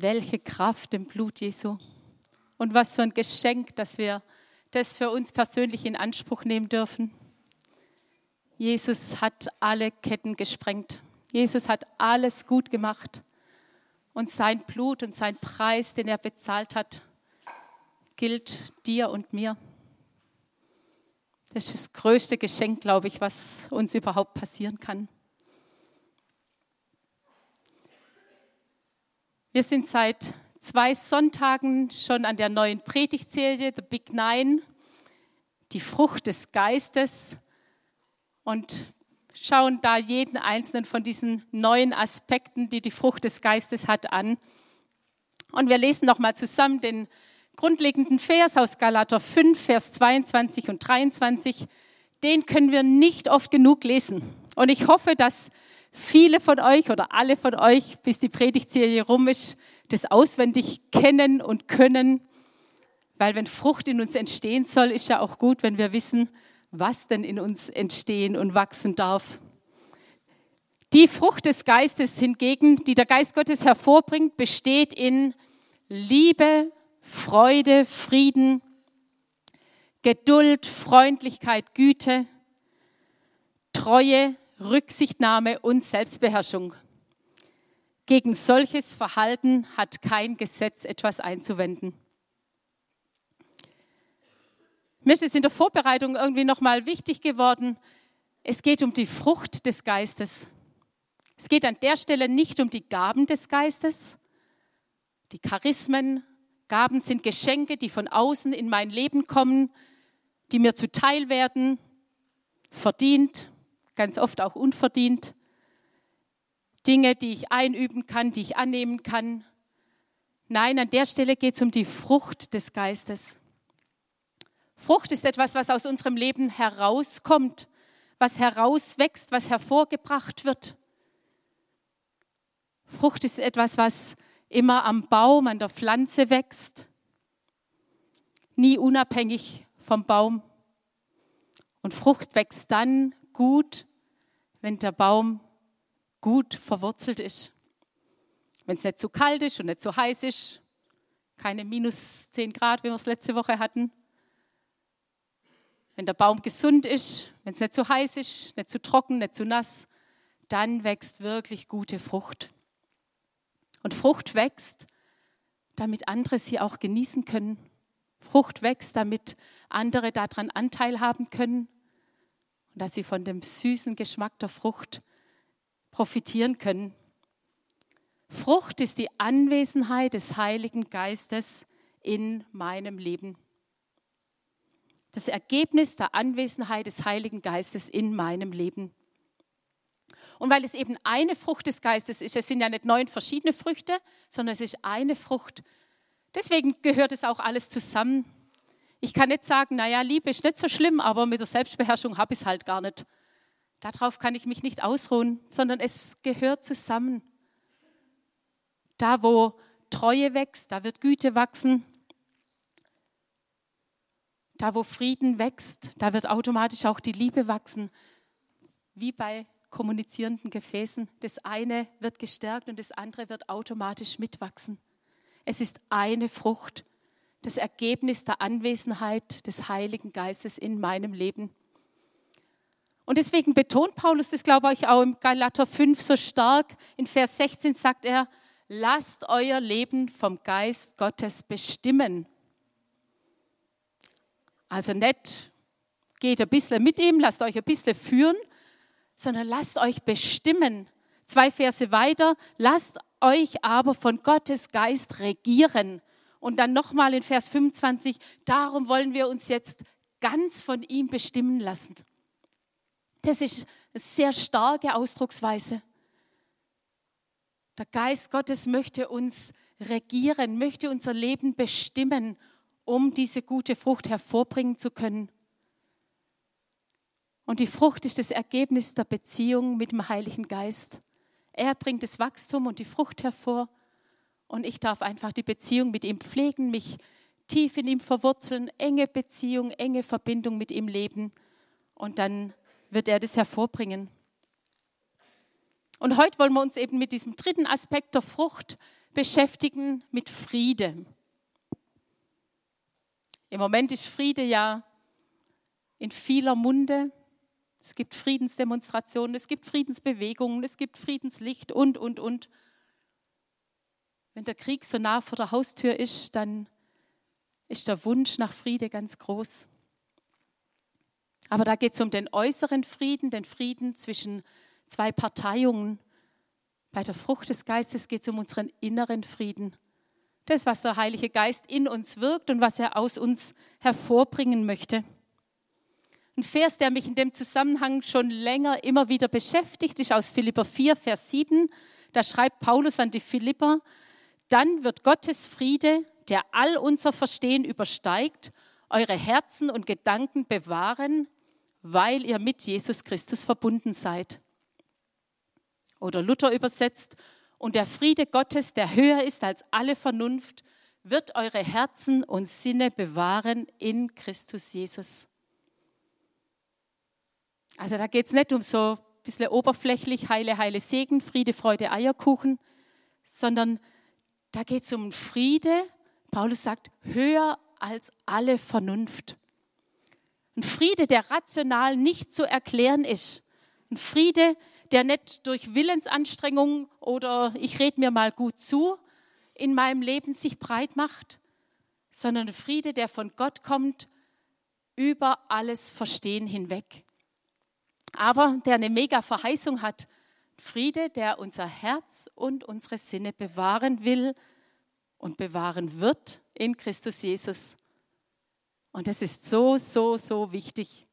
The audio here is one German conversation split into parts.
Welche Kraft im Blut Jesu. Und was für ein Geschenk, dass wir das für uns persönlich in Anspruch nehmen dürfen. Jesus hat alle Ketten gesprengt. Jesus hat alles gut gemacht. Und sein Blut und sein Preis, den er bezahlt hat, gilt dir und mir. Das ist das größte Geschenk, glaube ich, was uns überhaupt passieren kann. Wir sind seit zwei Sonntagen schon an der neuen Predigtserie, The Big Nine, die Frucht des Geistes und schauen da jeden einzelnen von diesen neuen Aspekten, die die Frucht des Geistes hat, an. Und wir lesen nochmal zusammen den grundlegenden Vers aus Galater 5, Vers 22 und 23. Den können wir nicht oft genug lesen. Und ich hoffe, dass viele von euch oder alle von euch, bis die Predigtserie rum ist, das auswendig kennen und können. Weil wenn Frucht in uns entstehen soll, ist ja auch gut, wenn wir wissen, was denn in uns entstehen und wachsen darf. Die Frucht des Geistes hingegen, die der Geist Gottes hervorbringt, besteht in Liebe, Freude, Frieden, Geduld, Freundlichkeit, Güte, Treue, Rücksichtnahme und Selbstbeherrschung. Gegen solches Verhalten hat kein Gesetz etwas einzuwenden. Mir ist es in der Vorbereitung irgendwie nochmal wichtig geworden. Es geht um die Frucht des Geistes. Es geht an der Stelle nicht um die Gaben des Geistes, die Charismen. Gaben sind Geschenke, die von außen in mein Leben kommen, die mir zuteil werden, verdient, ganz oft auch unverdient. Dinge, die ich einüben kann, die ich annehmen kann. Nein, an der Stelle geht es um die Frucht des Geistes. Frucht ist etwas, was aus unserem Leben herauskommt, was herauswächst, was hervorgebracht wird. Frucht ist etwas, was immer am Baum, an der Pflanze wächst, nie unabhängig vom Baum. Und Frucht wächst dann gut, wenn der Baum gut verwurzelt ist. Wenn es nicht zu kalt ist und nicht zu heiß ist, keine minus 10 Grad, wie wir es letzte Woche hatten. Wenn der Baum gesund ist, wenn es nicht zu heiß ist, nicht zu trocken, nicht zu nass, dann wächst wirklich gute Frucht. Und Frucht wächst, damit andere sie auch genießen können. Frucht wächst, damit andere daran Anteil haben können und dass sie von dem süßen Geschmack der Frucht profitieren können. Frucht ist die Anwesenheit des Heiligen Geistes in meinem Leben. Das Ergebnis der Anwesenheit des Heiligen Geistes in meinem Leben. Und weil es eben eine Frucht des Geistes ist, es sind ja nicht neun verschiedene Früchte, sondern es ist eine Frucht. Deswegen gehört es auch alles zusammen. Ich kann nicht sagen, naja, Liebe ist nicht so schlimm, aber mit der Selbstbeherrschung habe ich es halt gar nicht. Darauf kann ich mich nicht ausruhen, sondern es gehört zusammen. Da, wo Treue wächst, da wird Güte wachsen. Da, wo Frieden wächst, da wird automatisch auch die Liebe wachsen. Wie bei kommunizierenden Gefäßen. Das eine wird gestärkt und das andere wird automatisch mitwachsen. Es ist eine Frucht das Ergebnis der Anwesenheit des Heiligen Geistes in meinem Leben. Und deswegen betont Paulus das, glaube ich, auch im Galater 5 so stark. In Vers 16 sagt er, lasst euer Leben vom Geist Gottes bestimmen. Also nicht geht ein bisschen mit ihm, lasst euch ein bisschen führen, sondern lasst euch bestimmen. Zwei Verse weiter, lasst euch aber von Gottes Geist regieren. Und dann nochmal in Vers 25, darum wollen wir uns jetzt ganz von ihm bestimmen lassen. Das ist eine sehr starke Ausdrucksweise. Der Geist Gottes möchte uns regieren, möchte unser Leben bestimmen, um diese gute Frucht hervorbringen zu können. Und die Frucht ist das Ergebnis der Beziehung mit dem Heiligen Geist. Er bringt das Wachstum und die Frucht hervor und ich darf einfach die Beziehung mit ihm pflegen, mich tief in ihm verwurzeln, enge Beziehung, enge Verbindung mit ihm leben. Und dann wird er das hervorbringen. Und heute wollen wir uns eben mit diesem dritten Aspekt der Frucht beschäftigen mit Friede. Im Moment ist Friede ja in vieler Munde. Es gibt Friedensdemonstrationen, es gibt Friedensbewegungen, es gibt Friedenslicht und, und, und. Wenn der Krieg so nah vor der Haustür ist, dann ist der Wunsch nach Friede ganz groß. Aber da geht es um den äußeren Frieden, den Frieden zwischen zwei Parteiungen. Bei der Frucht des Geistes geht es um unseren inneren Frieden. Das, was der Heilige Geist in uns wirkt und was er aus uns hervorbringen möchte. Ein Vers, der mich in dem Zusammenhang schon länger immer wieder beschäftigt, ist aus Philipper 4, Vers 7. Da schreibt Paulus an die Philipper, dann wird Gottes Friede, der all unser Verstehen übersteigt, eure Herzen und Gedanken bewahren, weil ihr mit Jesus Christus verbunden seid. Oder Luther übersetzt, und der Friede Gottes, der höher ist als alle Vernunft, wird eure Herzen und Sinne bewahren in Christus Jesus. Also da geht es nicht um so ein bisschen oberflächlich, heile, heile Segen, Friede, Freude, Eierkuchen, sondern da geht es um Friede. Paulus sagt, höher als alle Vernunft. Ein Friede, der rational nicht zu erklären ist. Ein Friede, der nicht durch Willensanstrengung oder ich rede mir mal gut zu in meinem Leben sich breit macht, sondern ein Friede, der von Gott kommt, über alles Verstehen hinweg. Aber der eine mega Verheißung hat. Friede, der unser Herz und unsere Sinne bewahren will und bewahren wird in Christus Jesus. Und das ist so, so, so wichtig.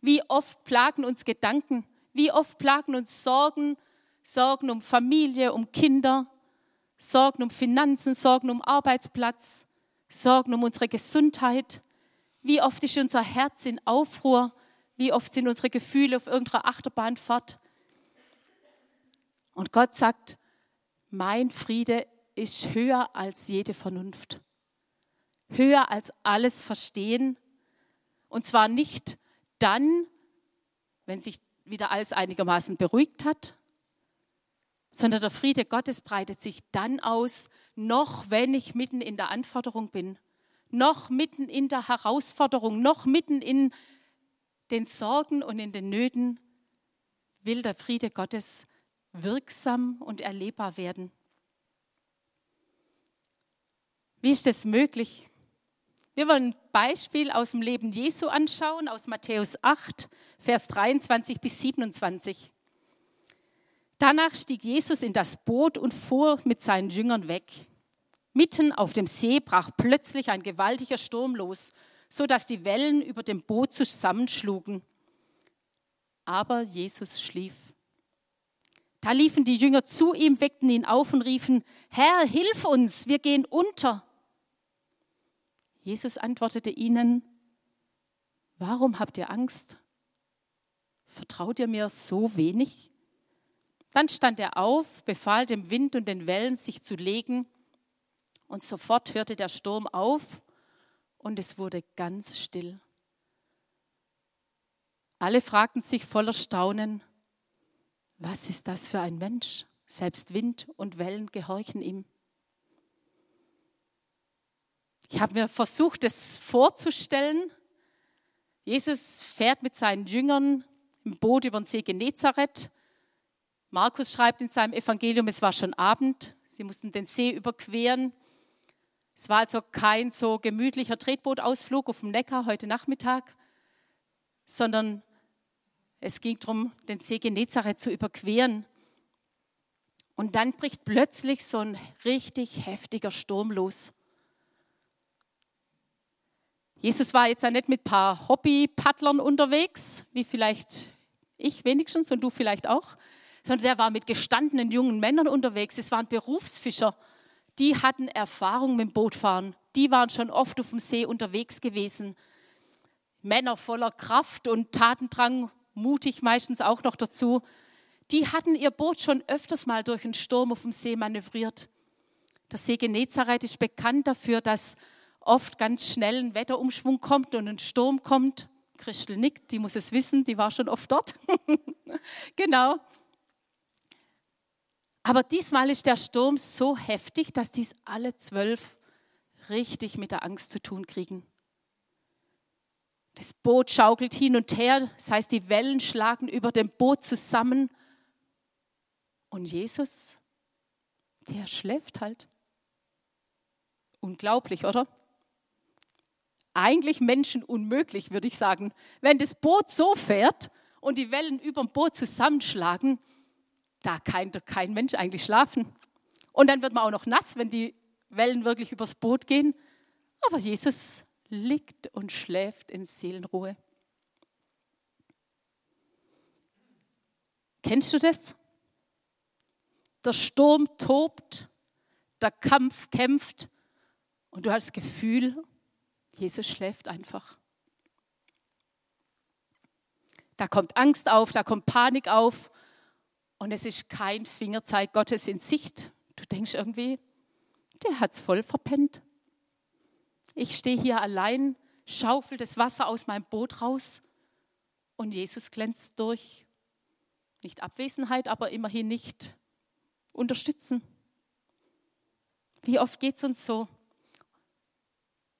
Wie oft plagen uns Gedanken, wie oft plagen uns Sorgen, Sorgen um Familie, um Kinder, Sorgen um Finanzen, Sorgen um Arbeitsplatz, Sorgen um unsere Gesundheit. Wie oft ist unser Herz in Aufruhr, wie oft sind unsere Gefühle auf irgendeiner Achterbahnfahrt. Und Gott sagt, mein Friede ist höher als jede Vernunft höher als alles Verstehen. Und zwar nicht dann, wenn sich wieder alles einigermaßen beruhigt hat, sondern der Friede Gottes breitet sich dann aus, noch wenn ich mitten in der Anforderung bin, noch mitten in der Herausforderung, noch mitten in den Sorgen und in den Nöten, will der Friede Gottes wirksam und erlebbar werden. Wie ist es möglich? Wir wollen ein Beispiel aus dem Leben Jesu anschauen, aus Matthäus 8, Vers 23 bis 27. Danach stieg Jesus in das Boot und fuhr mit seinen Jüngern weg. Mitten auf dem See brach plötzlich ein gewaltiger Sturm los, so dass die Wellen über dem Boot zusammenschlugen. Aber Jesus schlief. Da liefen die Jünger zu ihm, weckten ihn auf und riefen, Herr, hilf uns, wir gehen unter. Jesus antwortete ihnen, warum habt ihr Angst? Vertraut ihr mir so wenig? Dann stand er auf, befahl dem Wind und den Wellen, sich zu legen, und sofort hörte der Sturm auf und es wurde ganz still. Alle fragten sich voller Staunen, was ist das für ein Mensch? Selbst Wind und Wellen gehorchen ihm. Ich habe mir versucht, das vorzustellen. Jesus fährt mit seinen Jüngern im Boot über den See Genezareth. Markus schreibt in seinem Evangelium, es war schon Abend. Sie mussten den See überqueren. Es war also kein so gemütlicher Tretbootausflug auf dem Neckar heute Nachmittag, sondern es ging darum, den See Genezareth zu überqueren. Und dann bricht plötzlich so ein richtig heftiger Sturm los. Jesus war jetzt ja nicht mit ein paar Hobby-Paddlern unterwegs, wie vielleicht ich wenigstens und du vielleicht auch, sondern der war mit gestandenen jungen Männern unterwegs. Es waren Berufsfischer, die hatten Erfahrung mit dem Bootfahren. Die waren schon oft auf dem See unterwegs gewesen. Männer voller Kraft und Tatendrang, mutig meistens auch noch dazu. Die hatten ihr Boot schon öfters mal durch einen Sturm auf dem See manövriert. Der See Genezareth ist bekannt dafür, dass oft ganz schnell ein Wetterumschwung kommt und ein Sturm kommt. Christel nickt, die muss es wissen, die war schon oft dort. genau. Aber diesmal ist der Sturm so heftig, dass dies alle zwölf richtig mit der Angst zu tun kriegen. Das Boot schaukelt hin und her, das heißt, die Wellen schlagen über dem Boot zusammen. Und Jesus, der schläft halt. Unglaublich, oder? Eigentlich menschenunmöglich, würde ich sagen. Wenn das Boot so fährt und die Wellen über dem Boot zusammenschlagen, da kann kein Mensch eigentlich schlafen. Und dann wird man auch noch nass, wenn die Wellen wirklich übers Boot gehen. Aber Jesus liegt und schläft in Seelenruhe. Kennst du das? Der Sturm tobt, der Kampf kämpft und du hast das Gefühl, Jesus schläft einfach. Da kommt Angst auf, da kommt Panik auf und es ist kein Fingerzeig Gottes in Sicht. Du denkst irgendwie, der hat es voll verpennt. Ich stehe hier allein, schaufel das Wasser aus meinem Boot raus und Jesus glänzt durch. Nicht Abwesenheit, aber immerhin nicht unterstützen. Wie oft geht es uns so?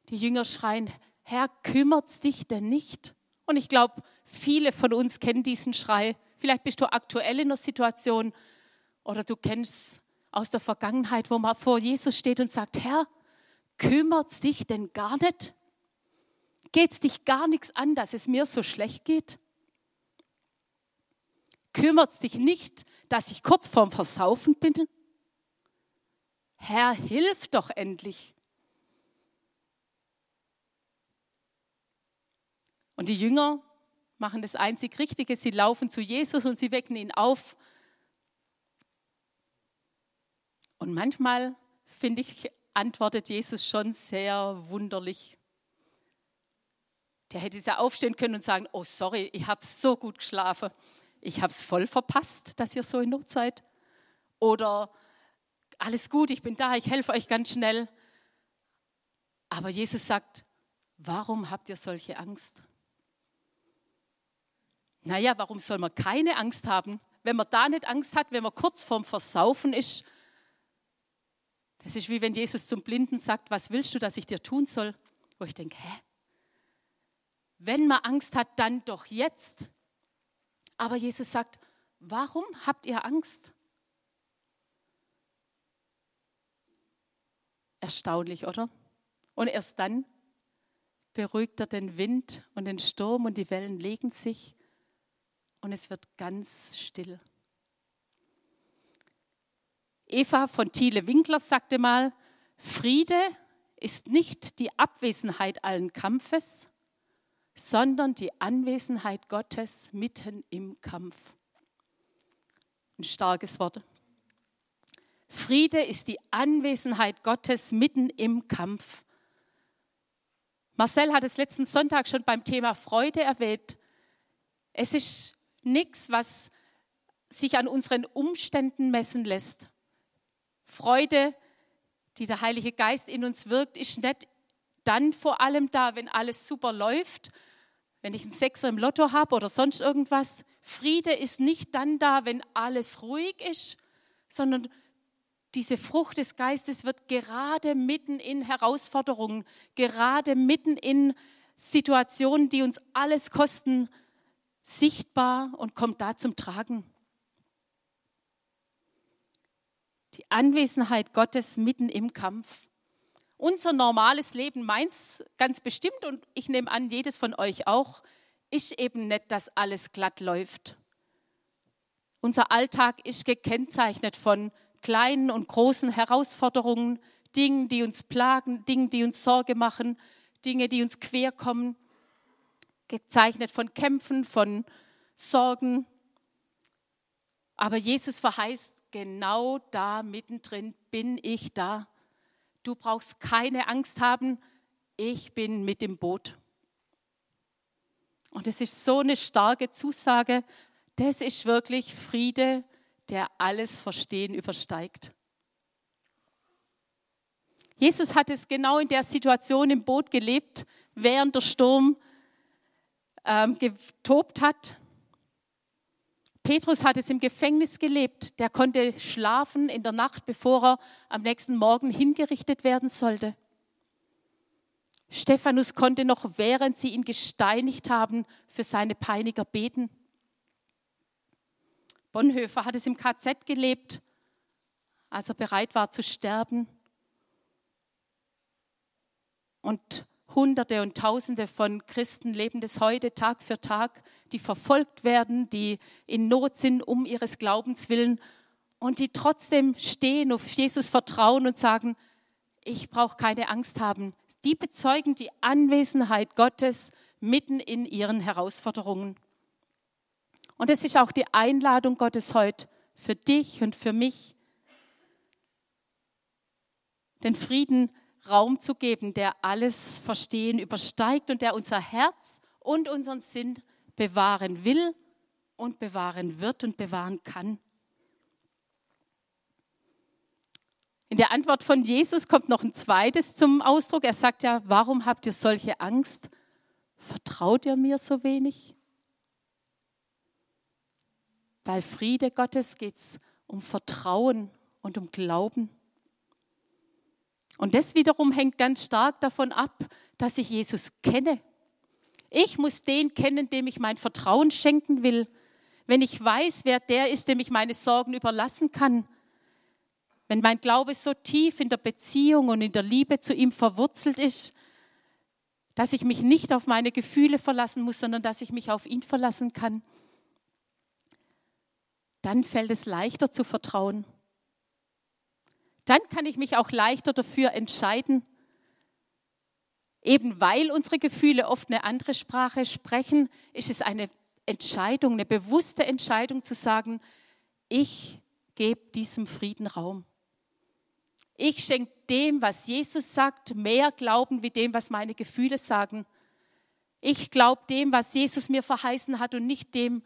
Die Jünger schreien, Herr, kümmert's dich denn nicht? Und ich glaube, viele von uns kennen diesen Schrei. Vielleicht bist du aktuell in der Situation oder du kennst aus der Vergangenheit, wo man vor Jesus steht und sagt, Herr, kümmert es dich denn gar nicht? Geht es dich gar nichts an, dass es mir so schlecht geht? Kümmert es dich nicht, dass ich kurz vorm Versaufen bin? Herr, hilf doch endlich. Und die Jünger machen das einzig Richtige, sie laufen zu Jesus und sie wecken ihn auf. Und manchmal, finde ich, antwortet Jesus schon sehr wunderlich. Der hätte ja aufstehen können und sagen, oh sorry, ich habe so gut geschlafen. Ich habe es voll verpasst, dass ihr so in Not seid. Oder alles gut, ich bin da, ich helfe euch ganz schnell. Aber Jesus sagt, warum habt ihr solche Angst? Naja, warum soll man keine Angst haben? Wenn man da nicht Angst hat, wenn man kurz vorm Versaufen ist, das ist wie wenn Jesus zum Blinden sagt, was willst du, dass ich dir tun soll? Wo ich denke, hä? Wenn man Angst hat, dann doch jetzt. Aber Jesus sagt, warum habt ihr Angst? Erstaunlich, oder? Und erst dann beruhigt er den Wind und den Sturm und die Wellen legen sich und es wird ganz still. Eva von Thiele-Winkler sagte mal, Friede ist nicht die Abwesenheit allen Kampfes, sondern die Anwesenheit Gottes mitten im Kampf. Ein starkes Wort. Friede ist die Anwesenheit Gottes mitten im Kampf. Marcel hat es letzten Sonntag schon beim Thema Freude erwähnt. Es ist nichts, was sich an unseren Umständen messen lässt. Freude, die der Heilige Geist in uns wirkt, ist nicht dann vor allem da, wenn alles super läuft, wenn ich einen Sechser im Lotto habe oder sonst irgendwas. Friede ist nicht dann da, wenn alles ruhig ist, sondern diese Frucht des Geistes wird gerade mitten in Herausforderungen, gerade mitten in Situationen, die uns alles kosten, sichtbar und kommt da zum Tragen. Die Anwesenheit Gottes mitten im Kampf. Unser normales Leben, meins ganz bestimmt und ich nehme an, jedes von euch auch, ist eben nicht, dass alles glatt läuft. Unser Alltag ist gekennzeichnet von kleinen und großen Herausforderungen, Dingen, die uns plagen, Dingen, die uns Sorge machen, Dinge, die uns quer kommen gezeichnet von Kämpfen, von Sorgen. Aber Jesus verheißt, genau da mittendrin bin ich da. Du brauchst keine Angst haben, ich bin mit im Boot. Und es ist so eine starke Zusage, das ist wirklich Friede, der alles Verstehen übersteigt. Jesus hat es genau in der Situation im Boot gelebt, während der Sturm ähm, getobt hat. Petrus hat es im Gefängnis gelebt. Der konnte schlafen in der Nacht, bevor er am nächsten Morgen hingerichtet werden sollte. Stephanus konnte noch, während sie ihn gesteinigt haben, für seine Peiniger beten. Bonhoeffer hat es im KZ gelebt, als er bereit war zu sterben. Und Hunderte und Tausende von Christen leben das heute Tag für Tag, die verfolgt werden, die in Not sind um ihres Glaubens willen und die trotzdem stehen, auf Jesus vertrauen und sagen, ich brauche keine Angst haben. Die bezeugen die Anwesenheit Gottes mitten in ihren Herausforderungen. Und es ist auch die Einladung Gottes heute für dich und für mich, den Frieden Raum zu geben, der alles Verstehen übersteigt und der unser Herz und unseren Sinn bewahren will und bewahren wird und bewahren kann. In der Antwort von Jesus kommt noch ein zweites zum Ausdruck. Er sagt ja, warum habt ihr solche Angst? Vertraut ihr mir so wenig? Bei Friede Gottes geht es um Vertrauen und um Glauben. Und das wiederum hängt ganz stark davon ab, dass ich Jesus kenne. Ich muss den kennen, dem ich mein Vertrauen schenken will. Wenn ich weiß, wer der ist, dem ich meine Sorgen überlassen kann, wenn mein Glaube so tief in der Beziehung und in der Liebe zu ihm verwurzelt ist, dass ich mich nicht auf meine Gefühle verlassen muss, sondern dass ich mich auf ihn verlassen kann, dann fällt es leichter zu vertrauen. Dann kann ich mich auch leichter dafür entscheiden, eben weil unsere Gefühle oft eine andere Sprache sprechen, ist es eine Entscheidung, eine bewusste Entscheidung zu sagen, ich gebe diesem Frieden Raum. Ich schenke dem, was Jesus sagt, mehr Glauben wie dem, was meine Gefühle sagen. Ich glaube dem, was Jesus mir verheißen hat und nicht dem,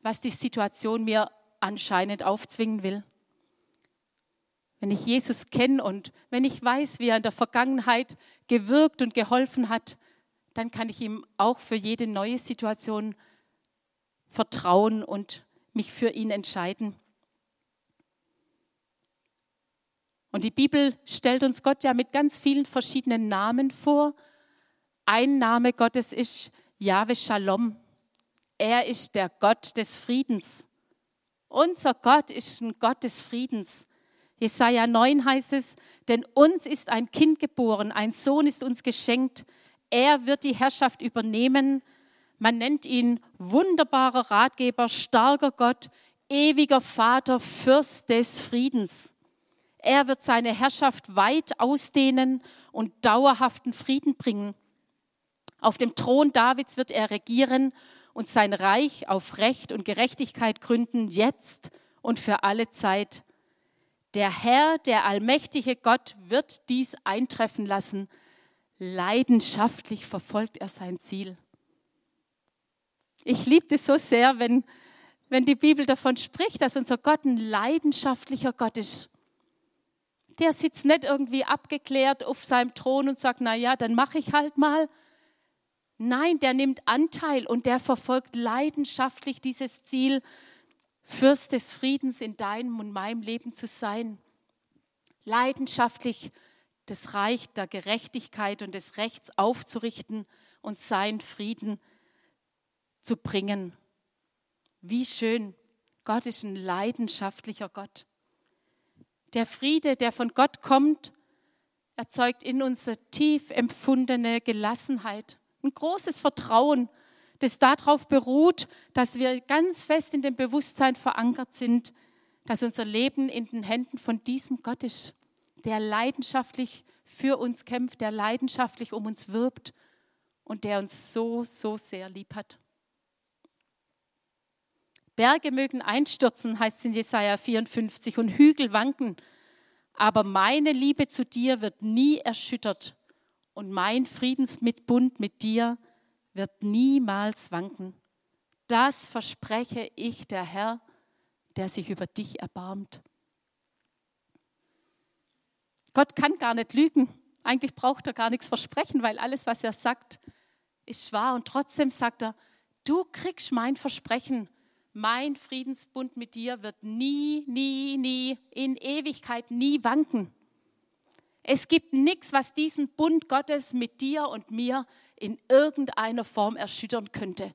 was die Situation mir anscheinend aufzwingen will. Wenn ich Jesus kenne und wenn ich weiß, wie er in der Vergangenheit gewirkt und geholfen hat, dann kann ich ihm auch für jede neue Situation vertrauen und mich für ihn entscheiden. Und die Bibel stellt uns Gott ja mit ganz vielen verschiedenen Namen vor. Ein Name Gottes ist Jahwe Shalom. Er ist der Gott des Friedens. Unser Gott ist ein Gott des Friedens. Jesaja 9 heißt es, denn uns ist ein Kind geboren, ein Sohn ist uns geschenkt. Er wird die Herrschaft übernehmen. Man nennt ihn wunderbarer Ratgeber, starker Gott, ewiger Vater, Fürst des Friedens. Er wird seine Herrschaft weit ausdehnen und dauerhaften Frieden bringen. Auf dem Thron Davids wird er regieren und sein Reich auf Recht und Gerechtigkeit gründen, jetzt und für alle Zeit. Der Herr, der allmächtige Gott, wird dies eintreffen lassen. Leidenschaftlich verfolgt er sein Ziel. Ich liebe es so sehr, wenn, wenn die Bibel davon spricht, dass unser Gott ein leidenschaftlicher Gott ist der sitzt nicht irgendwie abgeklärt auf seinem Thron und sagt, na ja, dann mache ich halt mal. Nein, der nimmt Anteil und der verfolgt leidenschaftlich dieses Ziel, Fürst des Friedens in deinem und meinem Leben zu sein. Leidenschaftlich das Reich der Gerechtigkeit und des Rechts aufzurichten und seinen Frieden zu bringen. Wie schön. Gott ist ein leidenschaftlicher Gott. Der Friede, der von Gott kommt, erzeugt in uns eine tief empfundene Gelassenheit, ein großes Vertrauen, das darauf beruht, dass wir ganz fest in dem Bewusstsein verankert sind, dass unser Leben in den Händen von diesem Gott ist, der leidenschaftlich für uns kämpft, der leidenschaftlich um uns wirbt und der uns so, so sehr lieb hat. Berge mögen einstürzen, heißt es in Jesaja 54, und Hügel wanken. Aber meine Liebe zu dir wird nie erschüttert und mein Friedensmitbund mit dir wird niemals wanken. Das verspreche ich der Herr, der sich über dich erbarmt. Gott kann gar nicht lügen. Eigentlich braucht er gar nichts versprechen, weil alles, was er sagt, ist wahr. Und trotzdem sagt er, du kriegst mein Versprechen mein Friedensbund mit dir wird nie, nie, nie, in Ewigkeit nie wanken. Es gibt nichts, was diesen Bund Gottes mit dir und mir in irgendeiner Form erschüttern könnte.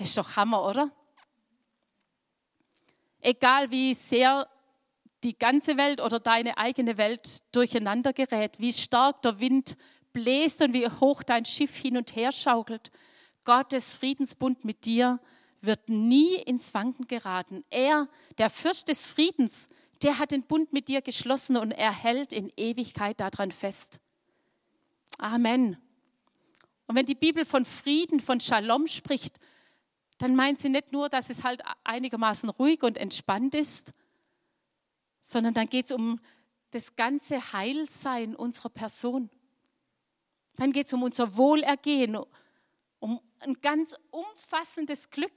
Ist doch Hammer, oder? Egal wie sehr die ganze Welt oder deine eigene Welt durcheinander gerät, wie stark der Wind bläst und wie hoch dein Schiff hin und her schaukelt, Gottes Friedensbund mit dir wird nie ins Wanken geraten. Er, der Fürst des Friedens, der hat den Bund mit dir geschlossen und er hält in Ewigkeit daran fest. Amen. Und wenn die Bibel von Frieden, von Shalom spricht, dann meint sie nicht nur, dass es halt einigermaßen ruhig und entspannt ist, sondern dann geht es um das ganze Heilsein unserer Person. Dann geht es um unser Wohlergehen, um ein ganz umfassendes Glück.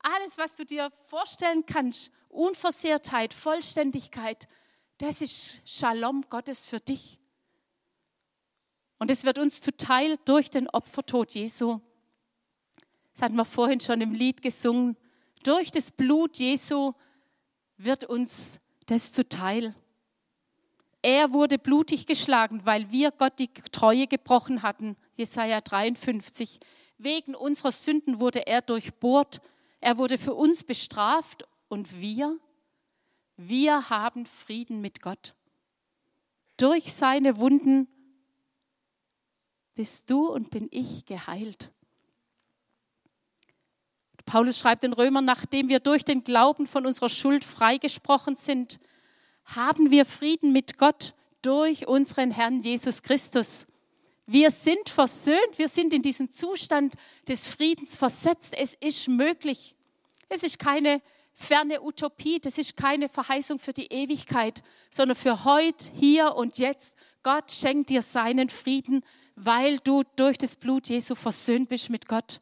Alles, was du dir vorstellen kannst, Unversehrtheit, Vollständigkeit, das ist Shalom Gottes für dich. Und es wird uns zuteil durch den Opfertod Jesu. Das hatten wir vorhin schon im Lied gesungen. Durch das Blut Jesu wird uns das zuteil. Er wurde blutig geschlagen, weil wir Gott die Treue gebrochen hatten. Jesaja 53. Wegen unserer Sünden wurde er durchbohrt. Er wurde für uns bestraft und wir, wir haben Frieden mit Gott. Durch seine Wunden bist du und bin ich geheilt. Paulus schreibt den Römern, nachdem wir durch den Glauben von unserer Schuld freigesprochen sind, haben wir Frieden mit Gott durch unseren Herrn Jesus Christus. Wir sind versöhnt, wir sind in diesen Zustand des Friedens versetzt. Es ist möglich. Es ist keine ferne Utopie, das ist keine Verheißung für die Ewigkeit, sondern für heute, hier und jetzt. Gott schenkt dir seinen Frieden, weil du durch das Blut Jesu versöhnt bist mit Gott.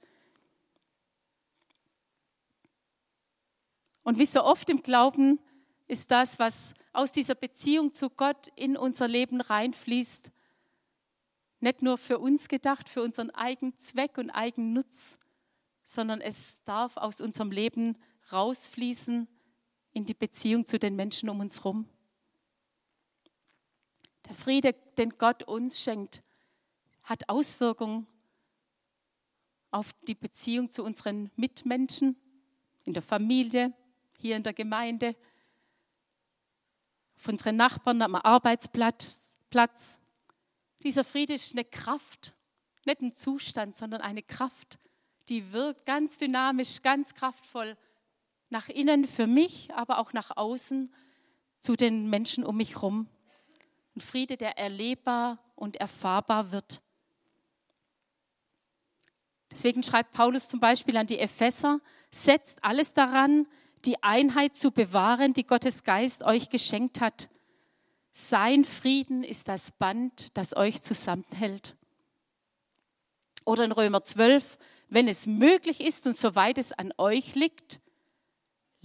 Und wie so oft im Glauben ist das, was aus dieser Beziehung zu Gott in unser Leben reinfließt, nicht nur für uns gedacht, für unseren eigenen Zweck und eigenen Nutz, sondern es darf aus unserem Leben rausfließen in die Beziehung zu den Menschen um uns herum. Der Friede, den Gott uns schenkt, hat Auswirkungen auf die Beziehung zu unseren Mitmenschen, in der Familie, hier in der Gemeinde, auf unseren Nachbarn am Arbeitsplatz. Platz. Dieser Friede ist eine Kraft, nicht ein Zustand, sondern eine Kraft, die wirkt ganz dynamisch, ganz kraftvoll nach innen für mich, aber auch nach außen zu den Menschen um mich herum. Ein Friede, der erlebbar und erfahrbar wird. Deswegen schreibt Paulus zum Beispiel an die Epheser, setzt alles daran, die Einheit zu bewahren, die Gottes Geist euch geschenkt hat. Sein Frieden ist das Band, das euch zusammenhält. Oder in Römer 12, wenn es möglich ist und soweit es an euch liegt,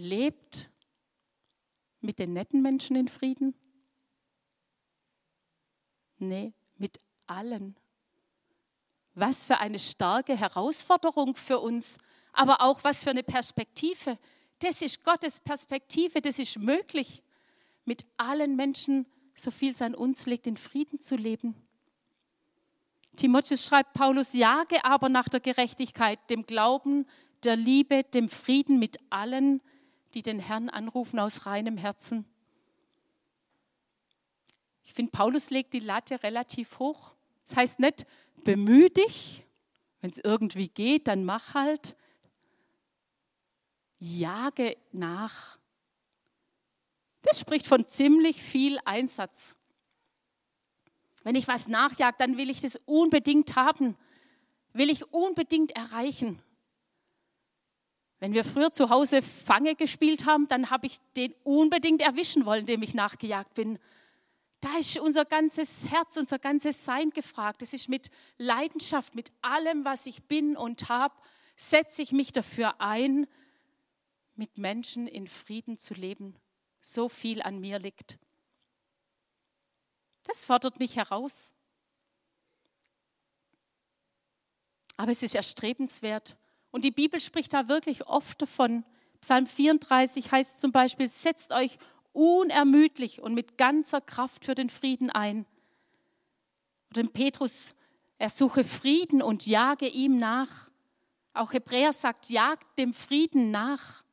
lebt mit den netten Menschen in Frieden? Nee, mit allen. Was für eine starke Herausforderung für uns, aber auch was für eine Perspektive. Das ist Gottes Perspektive, das ist möglich, mit allen Menschen, so viel es an uns liegt, in Frieden zu leben. Timotheus schreibt Paulus, jage aber nach der Gerechtigkeit, dem Glauben, der Liebe, dem Frieden mit allen, die den Herrn anrufen aus reinem Herzen. Ich finde, Paulus legt die Latte relativ hoch. Das heißt nicht, bemühe dich, wenn es irgendwie geht, dann mach halt, jage nach. Das spricht von ziemlich viel Einsatz. Wenn ich was nachjage, dann will ich das unbedingt haben, will ich unbedingt erreichen. Wenn wir früher zu Hause Fange gespielt haben, dann habe ich den unbedingt erwischen wollen, dem ich nachgejagt bin. Da ist unser ganzes Herz, unser ganzes Sein gefragt. Es ist mit Leidenschaft, mit allem, was ich bin und habe, setze ich mich dafür ein, mit Menschen in Frieden zu leben. So viel an mir liegt. Das fordert mich heraus. Aber es ist erstrebenswert Und die Bibel spricht da wirklich oft davon. Psalm 34 heißt zum Beispiel, setzt euch unermüdlich und mit ganzer Kraft für den Frieden ein. Oder Petrus, er suche Frieden und jage ihm nach. Auch Hebräer sagt, jagt dem Frieden nach.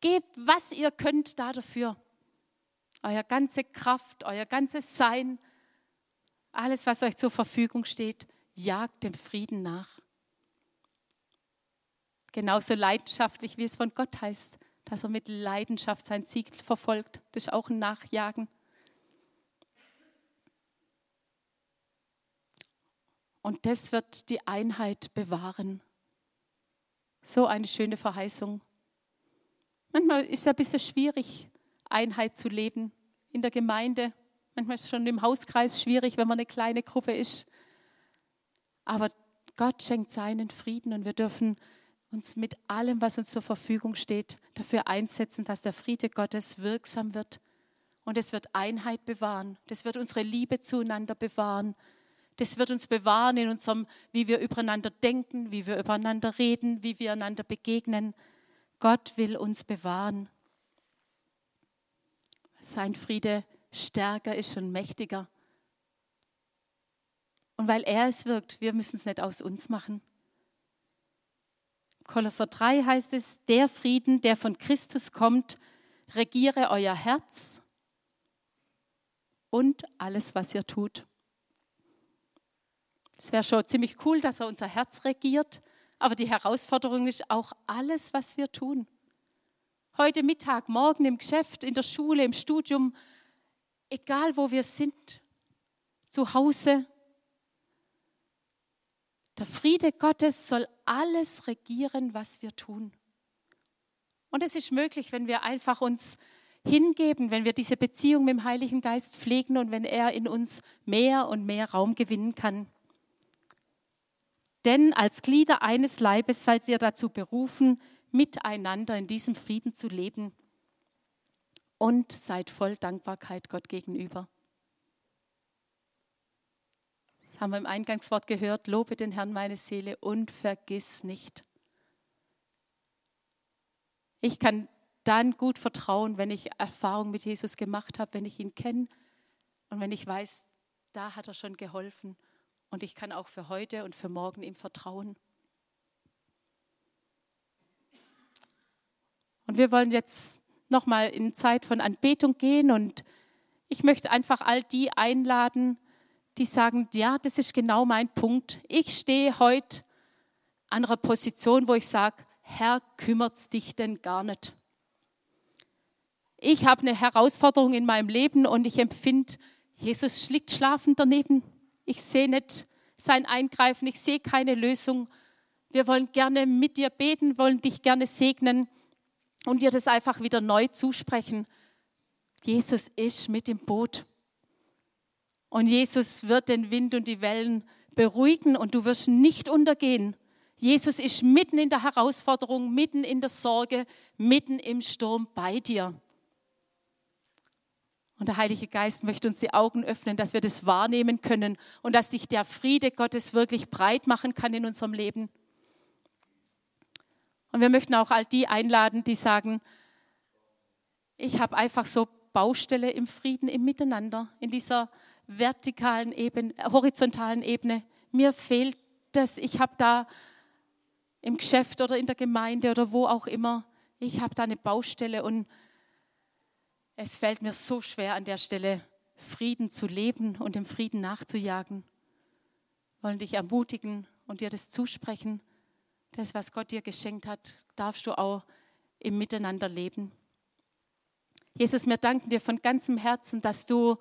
Gebt, was ihr könnt da dafür. Euer ganze Kraft, euer ganzes Sein, alles, was euch zur Verfügung steht, jagt dem Frieden nach. Genauso leidenschaftlich, wie es von Gott heißt, dass er mit Leidenschaft sein Ziel verfolgt. Das ist auch ein Nachjagen. Und das wird die Einheit bewahren. So eine schöne Verheißung. Manchmal ist es ein bisschen schwierig, Einheit zu leben in der Gemeinde. Manchmal ist es schon im Hauskreis schwierig, wenn man eine kleine Gruppe ist. Aber Gott schenkt seinen Frieden und wir dürfen uns mit allem, was uns zur Verfügung steht, dafür einsetzen, dass der Friede Gottes wirksam wird. Und es wird Einheit bewahren. Das wird unsere Liebe zueinander bewahren. Das wird uns bewahren in unserem, wie wir übereinander denken, wie wir übereinander reden, wie wir einander begegnen. Gott will uns bewahren. Sein Friede stärker ist und mächtiger. Und weil er es wirkt, wir müssen es nicht aus uns machen. Kolosser 3 heißt es, der Frieden, der von Christus kommt, regiere euer Herz und alles, was ihr tut. Es wäre schon ziemlich cool, dass er unser Herz regiert, aber die Herausforderung ist auch alles, was wir tun. Heute Mittag, morgen im Geschäft, in der Schule, im Studium, egal wo wir sind, zu Hause. Der Friede Gottes soll alles regieren, was wir tun. Und es ist möglich, wenn wir einfach uns hingeben, wenn wir diese Beziehung mit dem Heiligen Geist pflegen und wenn er in uns mehr und mehr Raum gewinnen kann. Denn als Glieder eines Leibes seid ihr dazu berufen, miteinander in diesem Frieden zu leben und seid voll Dankbarkeit Gott gegenüber. Das haben wir im Eingangswort gehört, lobe den Herrn meine Seele und vergiss nicht. Ich kann dann gut vertrauen, wenn ich Erfahrung mit Jesus gemacht habe, wenn ich ihn kenne und wenn ich weiß, da hat er schon geholfen und ich kann auch für heute und für morgen ihm vertrauen. Und wir wollen jetzt nochmal in Zeit von Anbetung gehen und ich möchte einfach all die einladen, die sagen, ja, das ist genau mein Punkt. Ich stehe heute an einer Position, wo ich sage, Herr, kümmert es dich denn gar nicht? Ich habe eine Herausforderung in meinem Leben und ich empfinde, Jesus liegt schlafend daneben. Ich sehe nicht sein Eingreifen, ich sehe keine Lösung. Wir wollen gerne mit dir beten, wollen dich gerne segnen und dir das einfach wieder neu zusprechen. Jesus ist mit im Boot. Und Jesus wird den Wind und die Wellen beruhigen und du wirst nicht untergehen. Jesus ist mitten in der Herausforderung, mitten in der Sorge, mitten im Sturm bei dir. Und der Heilige Geist möchte uns die Augen öffnen, dass wir das wahrnehmen können und dass sich der Friede Gottes wirklich breit machen kann in unserem Leben. Und wir möchten auch all die einladen, die sagen, ich habe einfach so Baustelle im Frieden, im Miteinander, in dieser vertikalen Ebene, horizontalen Ebene. Mir fehlt das. Ich habe da im Geschäft oder in der Gemeinde oder wo auch immer, ich habe da eine Baustelle und es fällt mir so schwer an der Stelle, Frieden zu leben und dem Frieden nachzujagen. Wollen dich ermutigen und dir das zusprechen. Das, was Gott dir geschenkt hat, darfst du auch im Miteinander leben. Jesus, wir danken dir von ganzem Herzen, dass du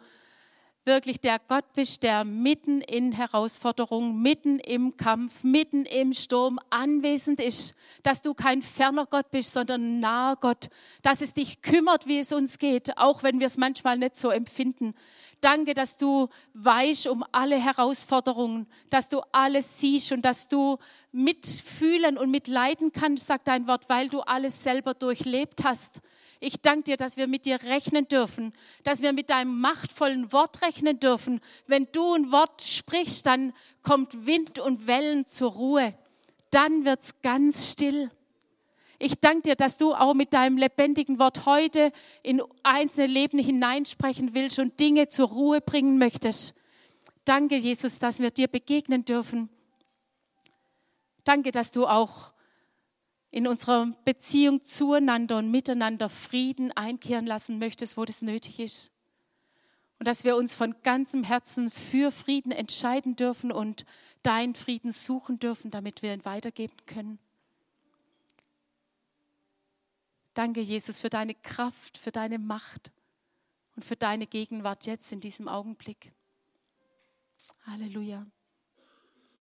wirklich der Gott bist, der mitten in Herausforderungen, mitten im Kampf, mitten im Sturm anwesend ist, dass du kein ferner Gott bist, sondern naher Gott, dass es dich kümmert, wie es uns geht, auch wenn wir es manchmal nicht so empfinden. Danke, dass du weißt um alle Herausforderungen, dass du alles siehst und dass du mitfühlen und mitleiden kannst, sagt dein Wort, weil du alles selber durchlebt hast. Ich danke dir, dass wir mit dir rechnen dürfen, dass wir mit deinem machtvollen Wort rechnen dürfen. Wenn du ein Wort sprichst, dann kommt Wind und Wellen zur Ruhe. dann wird es ganz still. Ich danke dir, dass du auch mit deinem lebendigen Wort heute in einzelne Leben hineinsprechen willst und Dinge zur Ruhe bringen möchtest. Danke, Jesus, dass wir dir begegnen dürfen. Danke, dass du auch in unserer Beziehung zueinander und miteinander Frieden einkehren lassen möchtest, wo das nötig ist. Und dass wir uns von ganzem Herzen für Frieden entscheiden dürfen und deinen Frieden suchen dürfen, damit wir ihn weitergeben können. Danke, Jesus, für deine Kraft, für deine Macht und für deine Gegenwart jetzt in diesem Augenblick. Halleluja.